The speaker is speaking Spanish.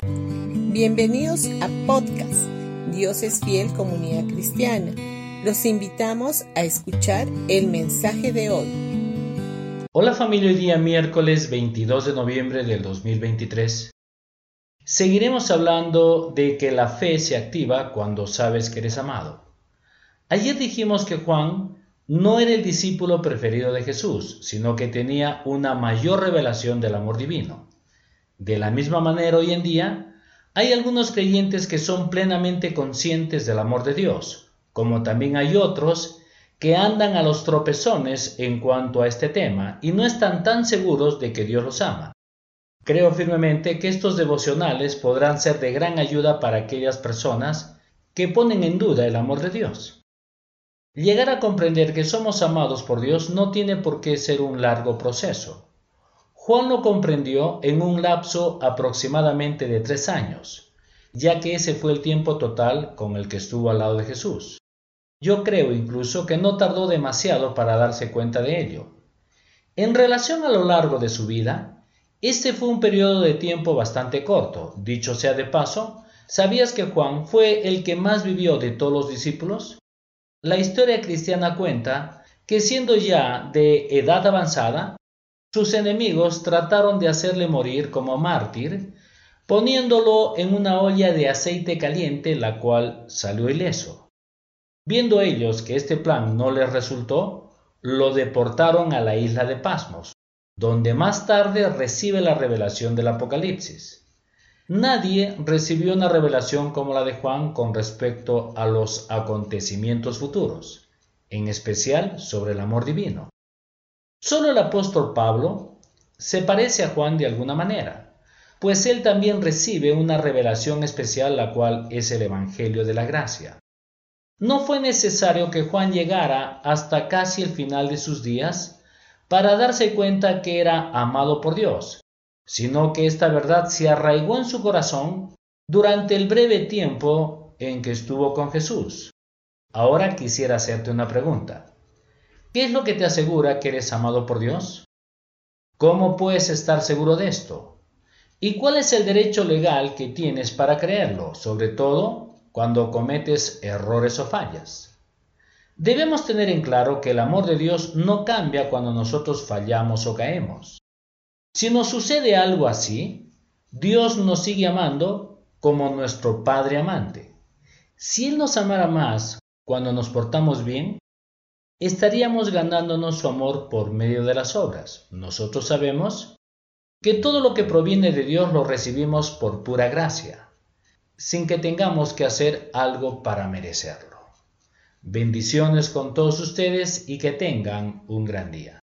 Bienvenidos a podcast Dios es fiel comunidad cristiana. Los invitamos a escuchar el mensaje de hoy. Hola familia, hoy día miércoles 22 de noviembre del 2023. Seguiremos hablando de que la fe se activa cuando sabes que eres amado. Ayer dijimos que Juan no era el discípulo preferido de Jesús, sino que tenía una mayor revelación del amor divino. De la misma manera hoy en día, hay algunos creyentes que son plenamente conscientes del amor de Dios, como también hay otros que andan a los tropezones en cuanto a este tema y no están tan seguros de que Dios los ama. Creo firmemente que estos devocionales podrán ser de gran ayuda para aquellas personas que ponen en duda el amor de Dios. Llegar a comprender que somos amados por Dios no tiene por qué ser un largo proceso. Juan lo comprendió en un lapso aproximadamente de tres años, ya que ese fue el tiempo total con el que estuvo al lado de Jesús. Yo creo incluso que no tardó demasiado para darse cuenta de ello. En relación a lo largo de su vida, este fue un periodo de tiempo bastante corto. Dicho sea de paso, ¿sabías que Juan fue el que más vivió de todos los discípulos? La historia cristiana cuenta que siendo ya de edad avanzada, sus enemigos trataron de hacerle morir como mártir, poniéndolo en una olla de aceite caliente, la cual salió ileso. Viendo ellos que este plan no les resultó, lo deportaron a la isla de Pasmos, donde más tarde recibe la revelación del Apocalipsis. Nadie recibió una revelación como la de Juan con respecto a los acontecimientos futuros, en especial sobre el amor divino. Solo el apóstol Pablo se parece a Juan de alguna manera, pues él también recibe una revelación especial la cual es el Evangelio de la Gracia. No fue necesario que Juan llegara hasta casi el final de sus días para darse cuenta que era amado por Dios, sino que esta verdad se arraigó en su corazón durante el breve tiempo en que estuvo con Jesús. Ahora quisiera hacerte una pregunta. ¿Qué es lo que te asegura que eres amado por Dios? ¿Cómo puedes estar seguro de esto? ¿Y cuál es el derecho legal que tienes para creerlo, sobre todo cuando cometes errores o fallas? Debemos tener en claro que el amor de Dios no cambia cuando nosotros fallamos o caemos. Si nos sucede algo así, Dios nos sigue amando como nuestro Padre amante. Si Él nos amara más cuando nos portamos bien, estaríamos ganándonos su amor por medio de las obras. Nosotros sabemos que todo lo que proviene de Dios lo recibimos por pura gracia, sin que tengamos que hacer algo para merecerlo. Bendiciones con todos ustedes y que tengan un gran día.